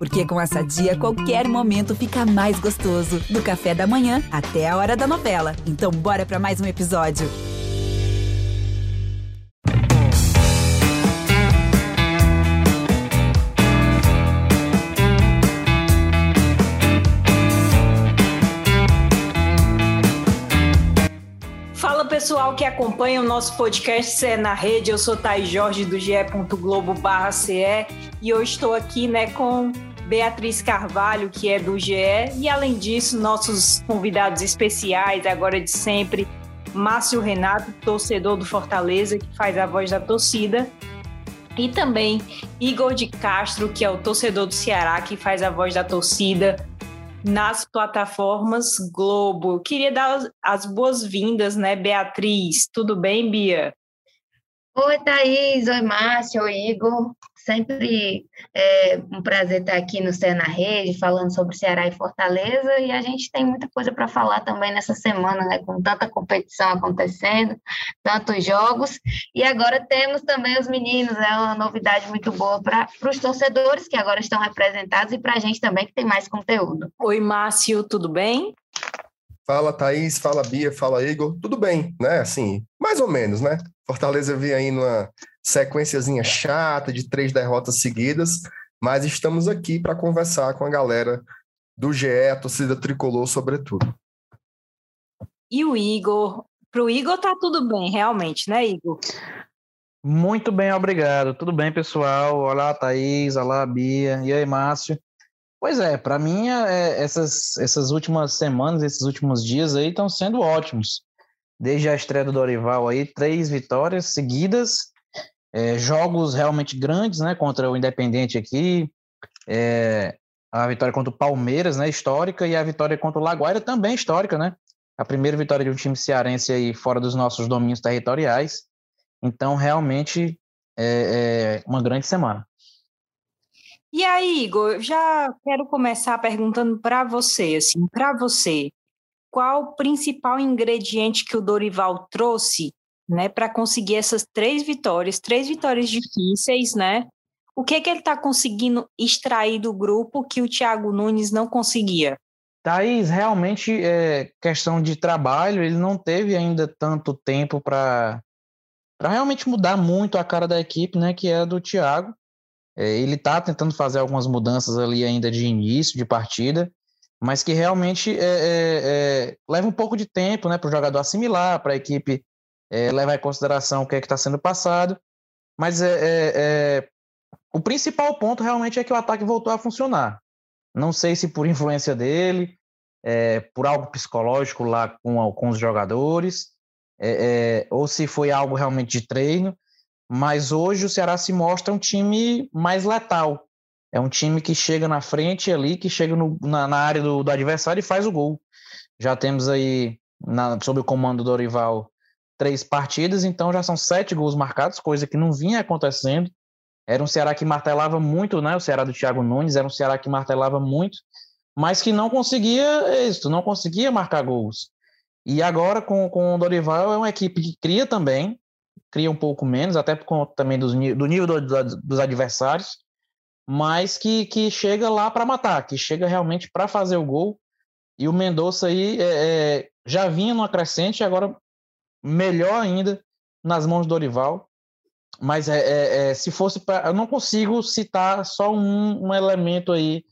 Porque com essa dia, qualquer momento fica mais gostoso. Do café da manhã até a hora da novela. Então, bora para mais um episódio. Fala pessoal que acompanha o nosso podcast CE na Rede, eu sou Thais Jorge do ge Globo CE e hoje estou aqui né, com Beatriz Carvalho, que é do GE, e além disso, nossos convidados especiais, agora de sempre, Márcio Renato, torcedor do Fortaleza, que faz a voz da torcida, e também Igor de Castro, que é o torcedor do Ceará, que faz a voz da torcida nas plataformas Globo. Queria dar as boas-vindas, né, Beatriz? Tudo bem, Bia? Oi, Thaís. Oi, Márcio. Oi, Igor. Sempre é um prazer estar aqui no Cé na Rede, falando sobre Ceará e Fortaleza, e a gente tem muita coisa para falar também nessa semana, né, com tanta competição acontecendo, tantos jogos, e agora temos também os meninos, é uma novidade muito boa para os torcedores que agora estão representados e para a gente também que tem mais conteúdo. Oi, Márcio, tudo bem? Fala, Thaís, fala, Bia, fala, Igor. Tudo bem, né? Assim, mais ou menos, né? Fortaleza vem aí numa sequenciazinha chata de três derrotas seguidas, mas estamos aqui para conversar com a galera do GE, a torcida tricolor, sobretudo. E o Igor? Para o Igor tá tudo bem, realmente, né, Igor? Muito bem, obrigado. Tudo bem, pessoal? Olá, Thaís. Olá, Bia. E aí, Márcio? Pois é, para mim é, essas, essas últimas semanas, esses últimos dias aí estão sendo ótimos. Desde a estreia do Dorival aí, três vitórias seguidas, é, jogos realmente grandes, né, contra o Independente aqui, é, a vitória contra o Palmeiras, né, histórica, e a vitória contra o Laguaira também histórica, né? A primeira vitória de um time cearense aí fora dos nossos domínios territoriais. Então, realmente, é, é uma grande semana. E aí, Igor, já quero começar perguntando para você, assim, para você, qual o principal ingrediente que o Dorival trouxe, né, para conseguir essas três vitórias, três vitórias difíceis, né? O que que ele está conseguindo extrair do grupo que o Thiago Nunes não conseguia? Thaís, realmente é questão de trabalho, ele não teve ainda tanto tempo para realmente mudar muito a cara da equipe, né, que é a do Thiago. É, ele está tentando fazer algumas mudanças ali ainda de início de partida, mas que realmente é, é, é leva um pouco de tempo né, para o jogador assimilar, para a equipe é, levar em consideração o que é que está sendo passado. Mas é, o principal ponto realmente é que o ataque voltou a funcionar. Não sei se por influência dele, por algo psicológico lá com, com os jogadores, ou se foi algo realmente de treino, mas hoje o Ceará se mostra um time mais letal. É um time que chega na frente ali, que chega no, na, na, área do, do, adversário e faz o gol. Já temos aí, na, sob o comando do Dorival, três partidas, então já são sete gols marcados, coisa que não vinha acontecendo. Era um Ceará que martelava muito, né? O Ceará do Thiago Nunes era um Ceará que martelava muito, mas que não conseguia isso, não conseguia marcar gols. E agora, com, com o Dorival, é uma equipe que cria também, cria um pouco menos, até por conta também dos, do nível do, dos adversários, mas que, que chega lá para matar, que chega realmente para fazer o gol. E o Mendonça aí é, é, já vinha numa crescente, agora melhor ainda nas mãos do Dorival. Mas é, é, é se fosse para. Eu não consigo citar só um, um elemento aí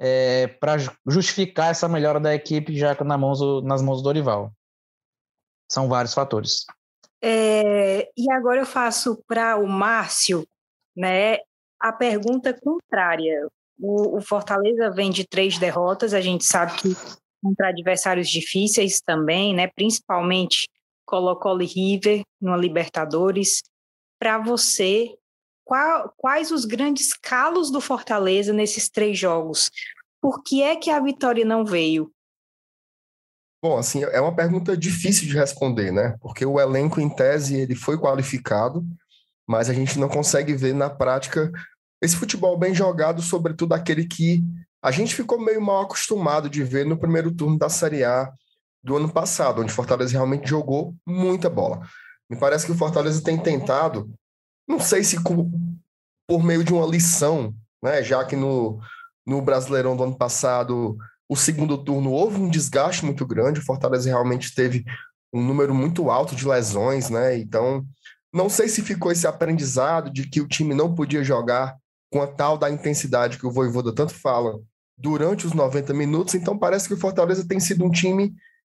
é, para justificar essa melhora da equipe já na mãos, nas mãos do Dorival. São vários fatores. É, e agora eu faço para o Márcio né, a pergunta contrária. O, o, Fortaleza vem de três derrotas, a gente sabe que contra adversários difíceis também, né, principalmente Colo-Colo e River no Libertadores. Para você, qual, quais os grandes calos do Fortaleza nesses três jogos? Por que é que a vitória não veio? Bom, assim, é uma pergunta difícil de responder, né? Porque o elenco, em tese, ele foi qualificado, mas a gente não consegue ver na prática esse futebol bem jogado, sobretudo aquele que a gente ficou meio mal acostumado de ver no primeiro turno da Série A do ano passado, onde Fortaleza realmente jogou muita bola. Me parece que o Fortaleza tem tentado, não sei se por meio de uma lição, né? Já que no, no Brasileirão do ano passado, o segundo turno houve um desgaste muito grande, o Fortaleza realmente teve um número muito alto de lesões, né? Então, não sei se ficou esse aprendizado de que o time não podia jogar com a tal da intensidade que o Voivoda tanto fala durante os 90 minutos, então parece que o Fortaleza tem sido um time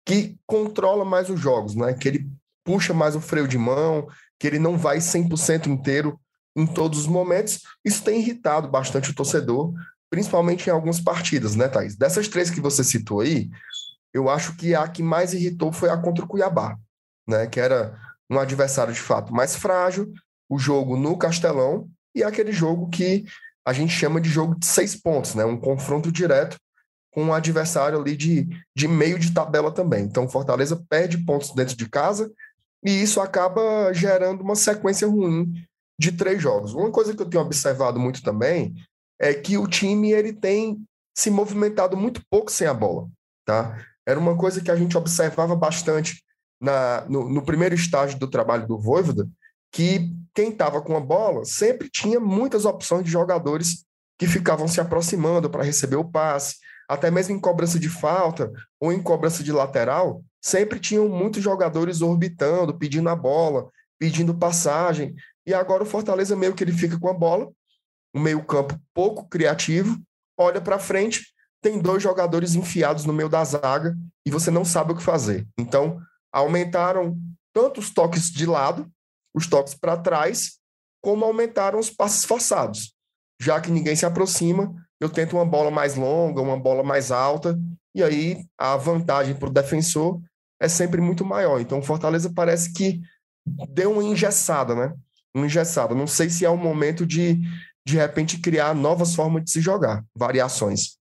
que controla mais os jogos, né? Que ele puxa mais o freio de mão, que ele não vai 100% inteiro em todos os momentos. Isso tem irritado bastante o torcedor, principalmente em algumas partidas, né, Thaís? Dessas três que você citou aí, eu acho que a que mais irritou foi a contra o Cuiabá, né? Que era um adversário de fato mais frágil, o jogo no Castelão e aquele jogo que a gente chama de jogo de seis pontos, né? Um confronto direto com um adversário ali de, de meio de tabela também. Então, Fortaleza perde pontos dentro de casa e isso acaba gerando uma sequência ruim de três jogos. Uma coisa que eu tenho observado muito também é que o time ele tem se movimentado muito pouco sem a bola, tá? Era uma coisa que a gente observava bastante na, no, no primeiro estágio do trabalho do Voivoda, que quem estava com a bola sempre tinha muitas opções de jogadores que ficavam se aproximando para receber o passe, até mesmo em cobrança de falta ou em cobrança de lateral, sempre tinham muitos jogadores orbitando, pedindo a bola, pedindo passagem. E agora o Fortaleza meio que ele fica com a bola, um meio-campo pouco criativo, olha para frente, tem dois jogadores enfiados no meio da zaga e você não sabe o que fazer. Então, aumentaram tanto os toques de lado, os toques para trás, como aumentaram os passes forçados. Já que ninguém se aproxima, eu tento uma bola mais longa, uma bola mais alta, e aí a vantagem para o defensor é sempre muito maior. Então, o Fortaleza parece que deu uma engessada, né? Uma engessada. Não sei se é o momento de, de repente, criar novas formas de se jogar, variações.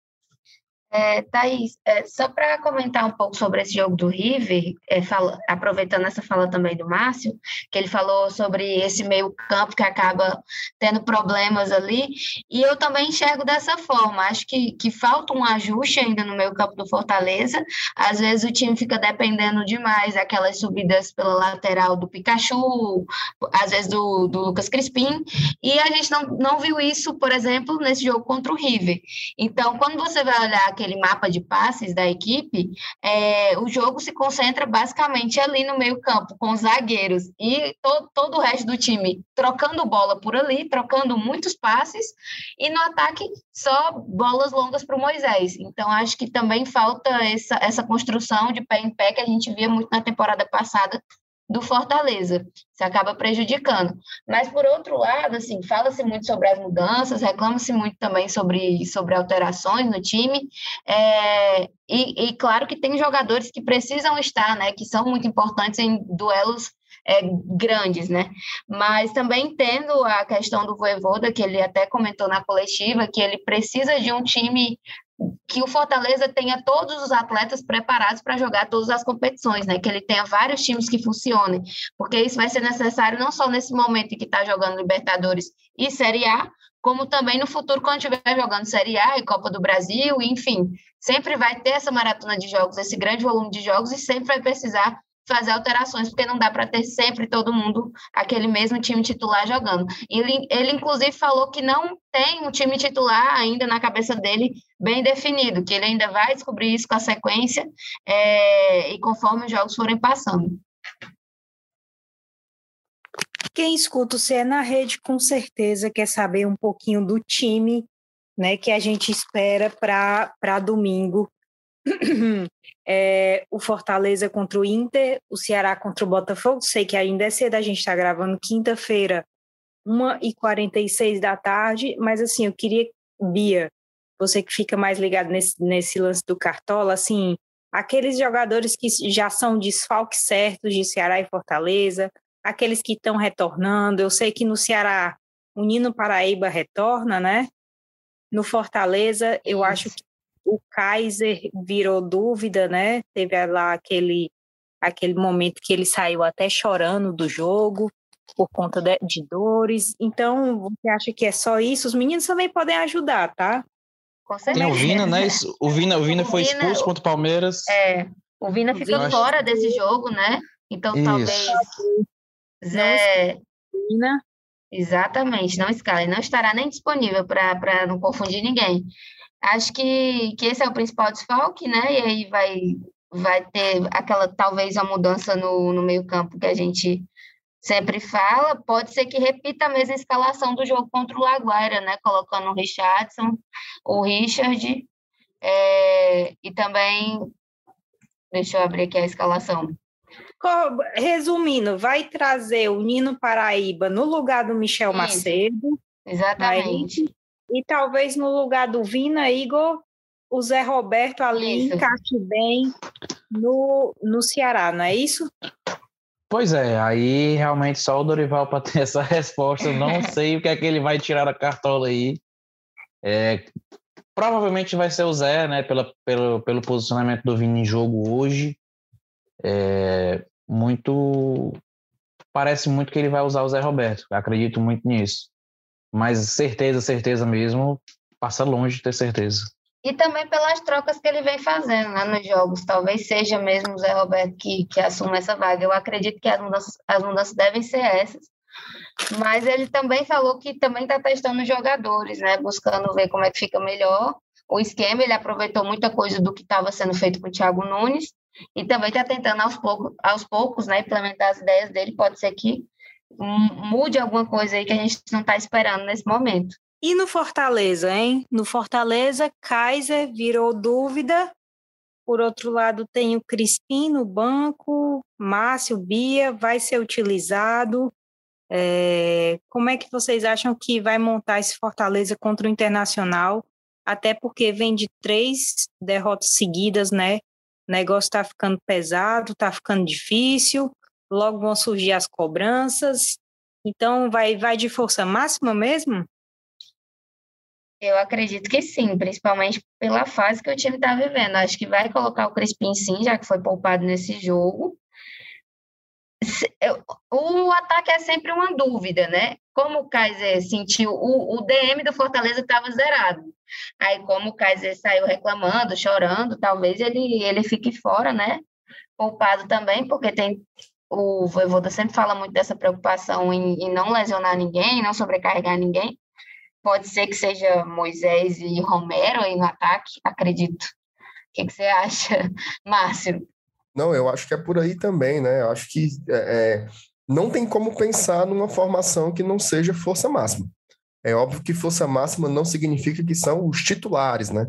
É, Thaís, é, só para comentar um pouco sobre esse jogo do River, é, fala, aproveitando essa fala também do Márcio, que ele falou sobre esse meio campo que acaba tendo problemas ali, e eu também enxergo dessa forma, acho que, que falta um ajuste ainda no meio campo do Fortaleza, às vezes o time fica dependendo demais daquelas subidas pela lateral do Pikachu, às vezes do, do Lucas Crispim, e a gente não, não viu isso, por exemplo, nesse jogo contra o River. Então, quando você vai olhar aquele mapa de passes da equipe, é, o jogo se concentra basicamente ali no meio-campo, com os zagueiros e todo, todo o resto do time trocando bola por ali, trocando muitos passes, e no ataque só bolas longas para o Moisés. Então, acho que também falta essa, essa construção de pé em pé que a gente via muito na temporada passada do Fortaleza. Isso acaba prejudicando. Mas, por outro lado, assim, fala-se muito sobre as mudanças, reclama-se muito também sobre, sobre alterações no time. É, e, e, claro que tem jogadores que precisam estar, né? Que são muito importantes em duelos é, grandes, né? Mas também entendo a questão do Voivoda, que ele até comentou na coletiva, que ele precisa de um time que o Fortaleza tenha todos os atletas preparados para jogar todas as competições, né? Que ele tenha vários times que funcionem, porque isso vai ser necessário não só nesse momento em que está jogando Libertadores e Série A, como também no futuro quando estiver jogando Série A e Copa do Brasil, enfim, sempre vai ter essa maratona de jogos, esse grande volume de jogos e sempre vai precisar fazer alterações, porque não dá para ter sempre todo mundo aquele mesmo time titular jogando. Ele, ele, inclusive, falou que não tem um time titular ainda na cabeça dele bem definido, que ele ainda vai descobrir isso com a sequência é, e conforme os jogos forem passando. Quem escuta o CE na rede, com certeza quer saber um pouquinho do time né, que a gente espera para domingo é, o Fortaleza contra o Inter, o Ceará contra o Botafogo. Sei que ainda é cedo, a gente está gravando quinta-feira, 1h46 da tarde, mas assim, eu queria, Bia, você que fica mais ligado nesse, nesse lance do Cartola, assim, aqueles jogadores que já são desfalques certos de Ceará e Fortaleza, aqueles que estão retornando. Eu sei que no Ceará o Nino Paraíba retorna, né? No Fortaleza, eu acho que o Kaiser virou dúvida, né? Teve lá aquele, aquele momento que ele saiu até chorando do jogo por conta de, de dores. Então, você acha que é só isso? Os meninos também podem ajudar, tá? Tem o Vina, né? O Vina, o Vina foi expulso contra o Palmeiras. É, o Vina fica fora desse jogo, né? Então, isso. talvez Zé... Vina. Exatamente, não escala. Ele não estará nem disponível para não confundir ninguém. Acho que, que esse é o principal desfalque, né? E aí vai, vai ter aquela, talvez, a mudança no, no meio-campo que a gente sempre fala. Pode ser que repita a mesma escalação do jogo contra o Laguaira, né? Colocando o Richardson, o Richard, é, e também. Deixa eu abrir aqui a escalação. Resumindo, vai trazer o Nino Paraíba no lugar do Michel Isso, Macedo. Exatamente. Aí, e talvez no lugar do Vina, Igor, o Zé Roberto ali isso. encaixe bem no, no Ceará, não é isso? Pois é, aí realmente só o Dorival para ter essa resposta. Não sei o que é que ele vai tirar da cartola aí. É, provavelmente vai ser o Zé, né? Pela, pelo, pelo posicionamento do Vini em jogo hoje. É, muito. Parece muito que ele vai usar o Zé Roberto. Acredito muito nisso. Mas certeza, certeza mesmo, passa longe de ter certeza. E também pelas trocas que ele vem fazendo né, nos jogos. Talvez seja mesmo o Zé Roberto que, que assuma essa vaga. Eu acredito que as mudanças, as mudanças devem ser essas. Mas ele também falou que também está testando jogadores, né? Buscando ver como é que fica melhor o esquema. Ele aproveitou muita coisa do que estava sendo feito com o Thiago Nunes e também está tentando aos poucos, aos poucos né, implementar as ideias dele. Pode ser que mude alguma coisa aí que a gente não está esperando nesse momento. E no Fortaleza, hein? No Fortaleza, Kaiser virou dúvida. Por outro lado, tem o Crispim no banco, Márcio Bia vai ser utilizado. É, como é que vocês acham que vai montar esse Fortaleza contra o Internacional? Até porque vem de três derrotas seguidas, né? O negócio está ficando pesado, está ficando difícil, logo vão surgir as cobranças. Então, vai, vai de força máxima mesmo? Eu acredito que sim, principalmente pela fase que o time está vivendo. Acho que vai colocar o Crispim sim, já que foi poupado nesse jogo. O ataque é sempre uma dúvida, né? Como o Kaiser sentiu, o, o DM do Fortaleza estava zerado. Aí, como o Kaiser saiu reclamando, chorando, talvez ele, ele fique fora, né? Poupado também, porque tem o Voivoda sempre fala muito dessa preocupação em, em não lesionar ninguém, não sobrecarregar ninguém. Pode ser que seja Moisés e Romero aí no ataque, acredito. O que, que você acha, Márcio? Não, eu acho que é por aí também, né? Eu acho que é, é, não tem como pensar numa formação que não seja força máxima. É óbvio que força máxima não significa que são os titulares, né?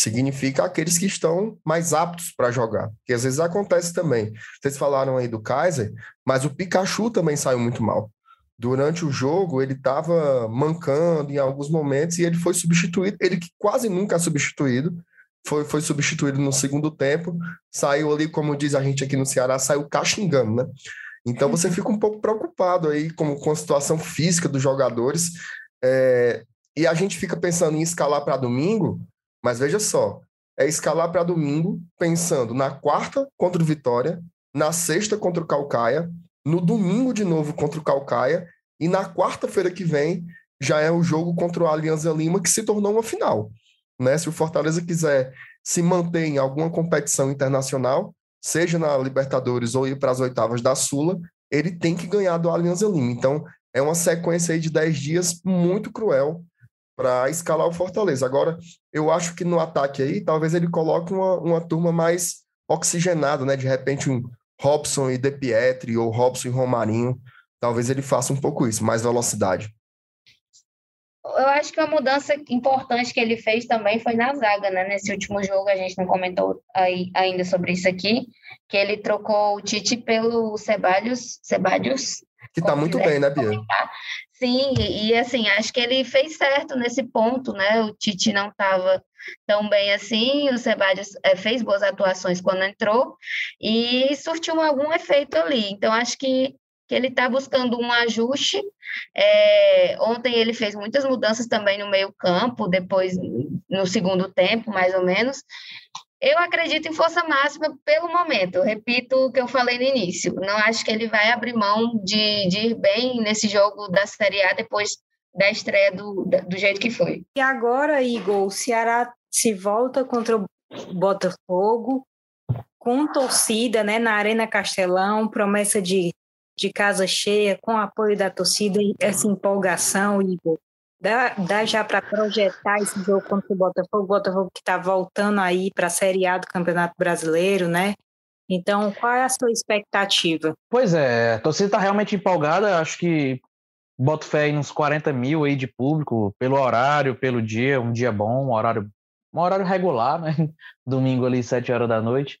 Significa aqueles que estão mais aptos para jogar. Que às vezes acontece também. Vocês falaram aí do Kaiser, mas o Pikachu também saiu muito mal durante o jogo ele estava mancando em alguns momentos e ele foi substituído, ele que quase nunca é substituído, foi, foi substituído no segundo tempo, saiu ali, como diz a gente aqui no Ceará, saiu caxingando, né? Então você uhum. fica um pouco preocupado aí com, com a situação física dos jogadores, é, e a gente fica pensando em escalar para domingo, mas veja só, é escalar para domingo pensando na quarta contra o Vitória, na sexta contra o Calcaia, no domingo de novo contra o Calcaia e na quarta-feira que vem já é o jogo contra o Alianza Lima que se tornou uma final. Né? Se o Fortaleza quiser se manter em alguma competição internacional, seja na Libertadores ou ir para as oitavas da Sula, ele tem que ganhar do Alianza Lima. Então, é uma sequência aí de 10 dias muito cruel para escalar o Fortaleza. Agora, eu acho que no ataque aí, talvez ele coloque uma, uma turma mais oxigenada, né? De repente, um, Robson e De Pietri, ou Robson e Romarinho, talvez ele faça um pouco isso, mais velocidade. Eu acho que uma mudança importante que ele fez também foi na zaga, né? Nesse último jogo, a gente não comentou aí, ainda sobre isso aqui, que ele trocou o Tite pelo Ceballos, Ceballos que está muito bem, né, Bia? Sim, e assim, acho que ele fez certo nesse ponto, né? O Tite não estava tão bem assim, o Ceballos é, fez boas atuações quando entrou e surtiu algum efeito ali. Então, acho que, que ele está buscando um ajuste. É, ontem ele fez muitas mudanças também no meio-campo, depois no segundo tempo, mais ou menos. Eu acredito em força máxima pelo momento. repito o que eu falei no início. Não acho que ele vai abrir mão de, de ir bem nesse jogo da Série A depois da estreia do, do jeito que foi. E agora, Igor, o Ceará se volta contra o Botafogo com torcida, né, na Arena Castelão, promessa de, de casa cheia, com apoio da torcida, essa empolgação, Igor. Dá, dá já para projetar esse jogo contra o Botafogo, o Botafogo que está voltando aí para a Série A do Campeonato Brasileiro, né? Então, qual é a sua expectativa? Pois é, a torcida está realmente empolgada, acho que boto fé em uns 40 mil aí de público, pelo horário, pelo dia, um dia bom, um horário, um horário regular, né? Domingo ali, 7 horas da noite.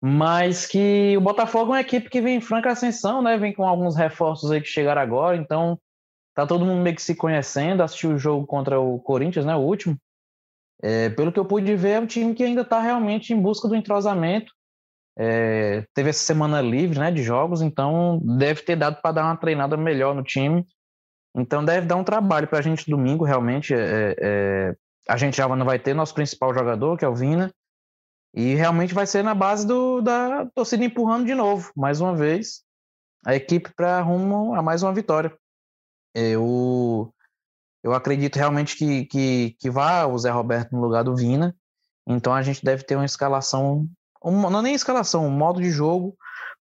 Mas que o Botafogo é uma equipe que vem em franca ascensão, né? Vem com alguns reforços aí que chegaram agora, então tá todo mundo meio que se conhecendo, assistiu o jogo contra o Corinthians, né, o último. É, pelo que eu pude ver, é um time que ainda está realmente em busca do entrosamento. É, teve essa semana livre, né, de jogos, então deve ter dado para dar uma treinada melhor no time. Então deve dar um trabalho para a gente domingo, realmente. É, é, a gente já não vai ter nosso principal jogador, que é o Vina, e realmente vai ser na base do, da torcida empurrando de novo, mais uma vez, a equipe para rumo a mais uma vitória. Eu, eu acredito realmente que, que, que vá o Zé Roberto no lugar do Vina. Então a gente deve ter uma escalação, uma, não é nem escalação, um modo de jogo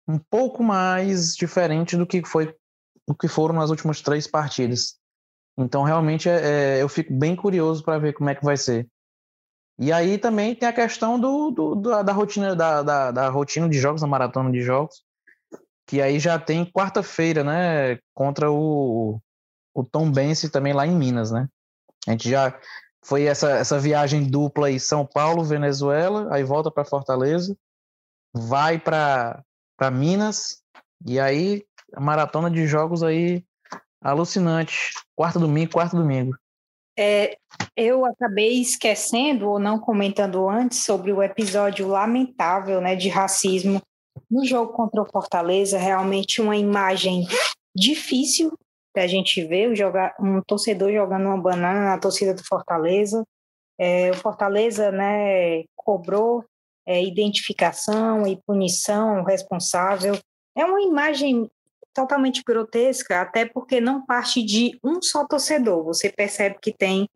um pouco mais diferente do que foi do que foram nas últimas três partidas. Então realmente é, é eu fico bem curioso para ver como é que vai ser. E aí também tem a questão do, do da, da, rotina da, da, da, rotina de jogos, da maratona de jogos, que aí já tem quarta-feira, né, contra o, o Tom Bense também lá em Minas, né? A gente já foi essa, essa viagem dupla aí, São Paulo, Venezuela, aí volta para Fortaleza, vai para Minas, e aí maratona de jogos aí alucinante. Quarta domingo, quarto domingo. É, eu acabei esquecendo ou não comentando antes sobre o episódio lamentável né, de racismo no jogo contra o Fortaleza. Realmente uma imagem difícil da gente ver jogar, um torcedor jogando uma banana na torcida do Fortaleza. É, o Fortaleza né, cobrou é, identificação e punição responsável. É uma imagem totalmente grotesca, até porque não parte de um só torcedor. Você percebe que tem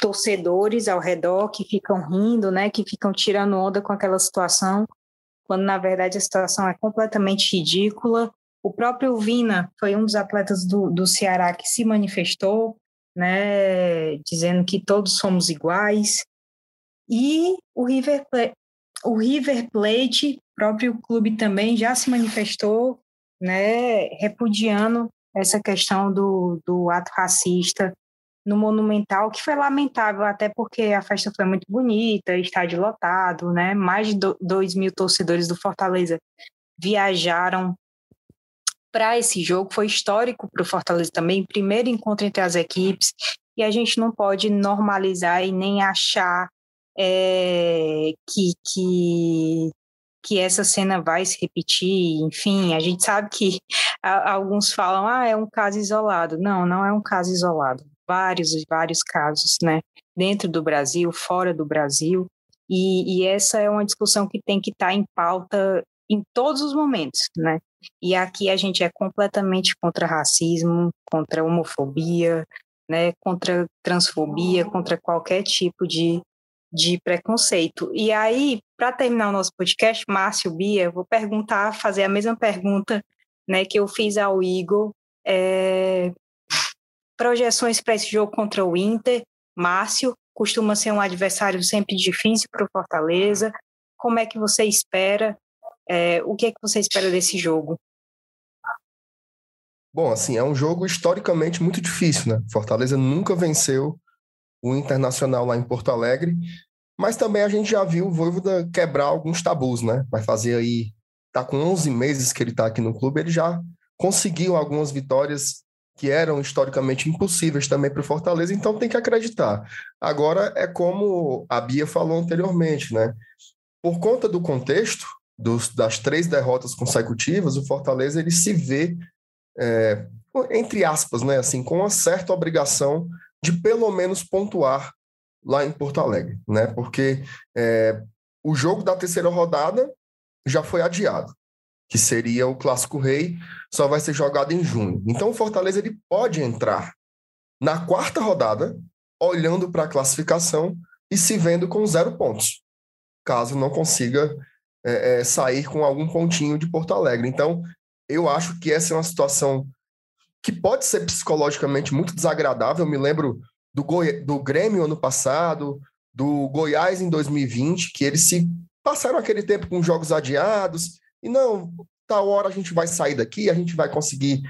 torcedores ao redor que ficam rindo, né, que ficam tirando onda com aquela situação, quando na verdade a situação é completamente ridícula. O próprio Vina foi um dos atletas do, do Ceará que se manifestou, né, dizendo que todos somos iguais. E o River Plate, o River Plate, próprio clube também já se manifestou, né, repudiando essa questão do, do ato racista no Monumental, que foi lamentável, até porque a festa foi muito bonita, estádio lotado, né? Mais de 2 mil torcedores do Fortaleza viajaram para esse jogo. Foi histórico para o Fortaleza também, primeiro encontro entre as equipes, e a gente não pode normalizar e nem achar é, que, que que essa cena vai se repetir, enfim, a gente sabe que alguns falam, ah, é um caso isolado. Não, não é um caso isolado. Vários e vários casos, né? Dentro do Brasil, fora do Brasil. E, e essa é uma discussão que tem que estar tá em pauta em todos os momentos, né? E aqui a gente é completamente contra racismo, contra homofobia, né? Contra transfobia, contra qualquer tipo de de preconceito. E aí, para terminar o nosso podcast, Márcio Bia, vou perguntar, fazer a mesma pergunta né, que eu fiz ao Igor. É, projeções para esse jogo contra o Inter. Márcio costuma ser um adversário sempre difícil para o Fortaleza. Como é que você espera? É, o que é que você espera desse jogo? Bom, assim, é um jogo historicamente muito difícil, né? Fortaleza nunca venceu o Internacional lá em Porto Alegre, mas também a gente já viu o Voivoda quebrar alguns tabus, né? Vai fazer aí, tá com 11 meses que ele está aqui no clube, ele já conseguiu algumas vitórias que eram historicamente impossíveis também para o Fortaleza, então tem que acreditar. Agora é como a Bia falou anteriormente, né? Por conta do contexto dos, das três derrotas consecutivas, o Fortaleza ele se vê é, entre aspas, né? Assim, com uma certa obrigação de pelo menos pontuar lá em Porto Alegre, né? Porque é, o jogo da terceira rodada já foi adiado, que seria o Clássico Rei, só vai ser jogado em junho. Então o Fortaleza ele pode entrar na quarta rodada, olhando para a classificação e se vendo com zero pontos, caso não consiga é, é, sair com algum pontinho de Porto Alegre. Então eu acho que essa é uma situação que pode ser psicologicamente muito desagradável. Eu me lembro do, Goi do Grêmio ano passado, do Goiás em 2020, que eles se passaram aquele tempo com jogos adiados, e não, tal hora a gente vai sair daqui, a gente vai conseguir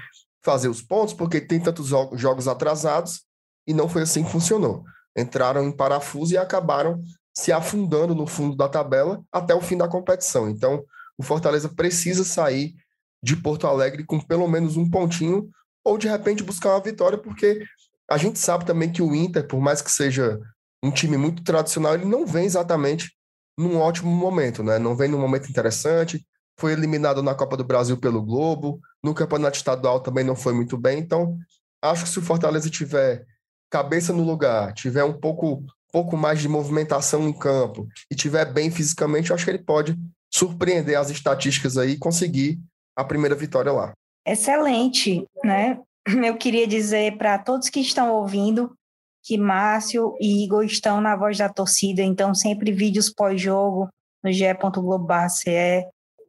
fazer os pontos, porque tem tantos jogos atrasados, e não foi assim que funcionou. Entraram em parafuso e acabaram se afundando no fundo da tabela até o fim da competição. Então, o Fortaleza precisa sair de Porto Alegre com pelo menos um pontinho ou de repente buscar uma vitória, porque a gente sabe também que o Inter, por mais que seja um time muito tradicional, ele não vem exatamente num ótimo momento, né? Não vem num momento interessante. Foi eliminado na Copa do Brasil pelo Globo, no Campeonato Estadual também não foi muito bem. Então, acho que se o Fortaleza tiver cabeça no lugar, tiver um pouco, pouco mais de movimentação em campo e tiver bem fisicamente, acho que ele pode surpreender as estatísticas aí e conseguir a primeira vitória lá excelente, né? Eu queria dizer para todos que estão ouvindo que Márcio e Igor estão na voz da torcida, então sempre vídeos pós-jogo no ge.globo.ce,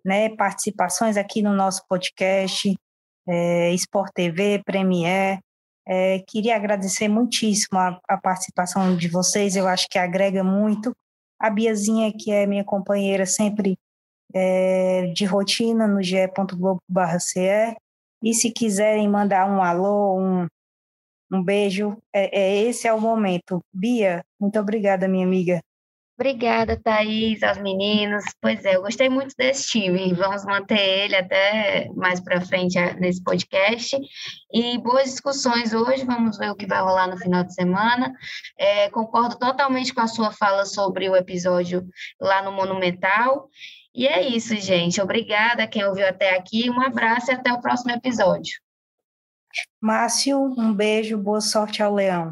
né? Participações aqui no nosso podcast, é, Sport TV, Premier. É, queria agradecer muitíssimo a, a participação de vocês, eu acho que agrega muito. A Biazinha, que é minha companheira sempre é, de rotina no ge.globo.ce, e se quiserem mandar um alô, um, um beijo, é, é, esse é o momento. Bia, muito obrigada, minha amiga. Obrigada, Thaís, aos meninos. Pois é, eu gostei muito desse time. Vamos manter ele até mais para frente nesse podcast. E boas discussões hoje. Vamos ver o que vai rolar no final de semana. É, concordo totalmente com a sua fala sobre o episódio lá no Monumental. E é isso, gente. Obrigada a quem ouviu até aqui. Um abraço e até o próximo episódio. Márcio, um beijo, boa sorte ao Leão.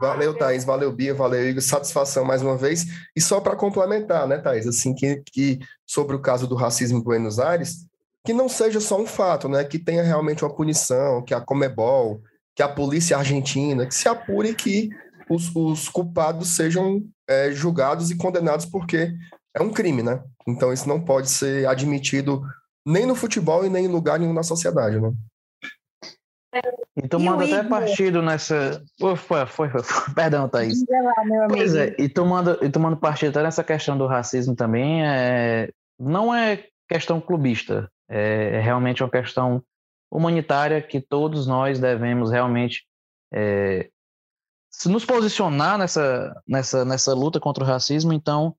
Valeu, Thaís, valeu, Bia, valeu, Igor, satisfação mais uma vez. E só para complementar, né, Thaís, assim, que, que sobre o caso do racismo em Buenos Aires, que não seja só um fato, né, que tenha realmente uma punição, que a Comebol, que a polícia argentina, que se apure que os, os culpados sejam é, julgados e condenados, porque é um crime, né? Então isso não pode ser admitido nem no futebol e nem em lugar nenhum na sociedade, né? E tomando e até partido nessa. Ufa, foi, foi, foi. Perdão, Thaís. Lá. Pois é, e tomando, e tomando partido até nessa questão do racismo também, é... não é questão clubista, é realmente uma questão humanitária que todos nós devemos realmente é... se nos posicionar nessa, nessa, nessa luta contra o racismo. Então,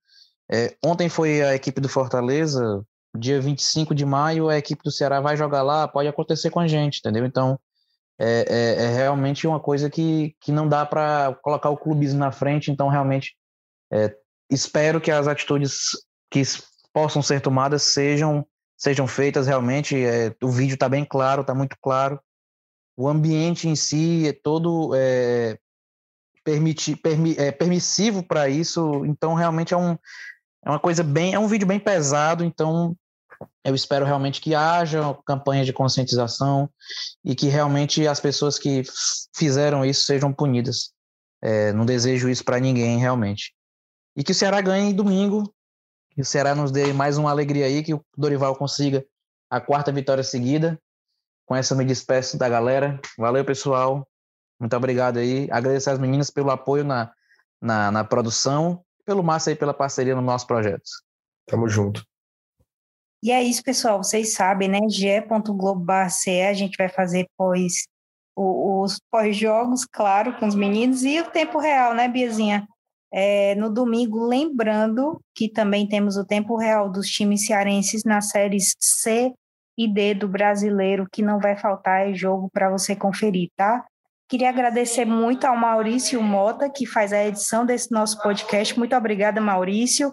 é, ontem foi a equipe do Fortaleza, dia 25 de maio, a equipe do Ceará vai jogar lá, pode acontecer com a gente, entendeu? Então, é, é, é realmente uma coisa que, que não dá para colocar o clubismo na frente, então, realmente, é, espero que as atitudes que possam ser tomadas sejam, sejam feitas realmente. É, o vídeo está bem claro, está muito claro. O ambiente em si é todo é, permiti, permi, é, permissivo para isso, então realmente é um, é uma coisa bem, é um vídeo bem pesado, então eu espero realmente que haja campanha de conscientização e que realmente as pessoas que fizeram isso sejam punidas. É, não desejo isso para ninguém, realmente. E que o Ceará ganhe domingo, que o Ceará nos dê mais uma alegria aí, que o Dorival consiga a quarta vitória seguida. Com essa me despeço da galera. Valeu, pessoal. Muito obrigado aí. Agradecer às meninas pelo apoio na, na, na produção pelo Márcio aí pela parceria no nosso projeto. Tamo junto. E é isso, pessoal. Vocês sabem, né? ge.globo.ce, a gente vai fazer pós os pós-jogos, claro, com os meninos, e o tempo real, né, Biazinha? É, no domingo, lembrando que também temos o tempo real dos times cearenses nas séries C e D do brasileiro, que não vai faltar é jogo para você conferir, tá? Queria agradecer muito ao Maurício Mota, que faz a edição desse nosso podcast. Muito obrigada, Maurício.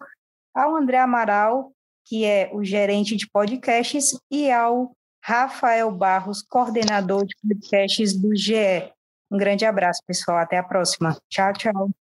Ao André Amaral, que é o gerente de podcasts, e ao Rafael Barros, coordenador de podcasts do GE. Um grande abraço, pessoal. Até a próxima. Tchau, tchau.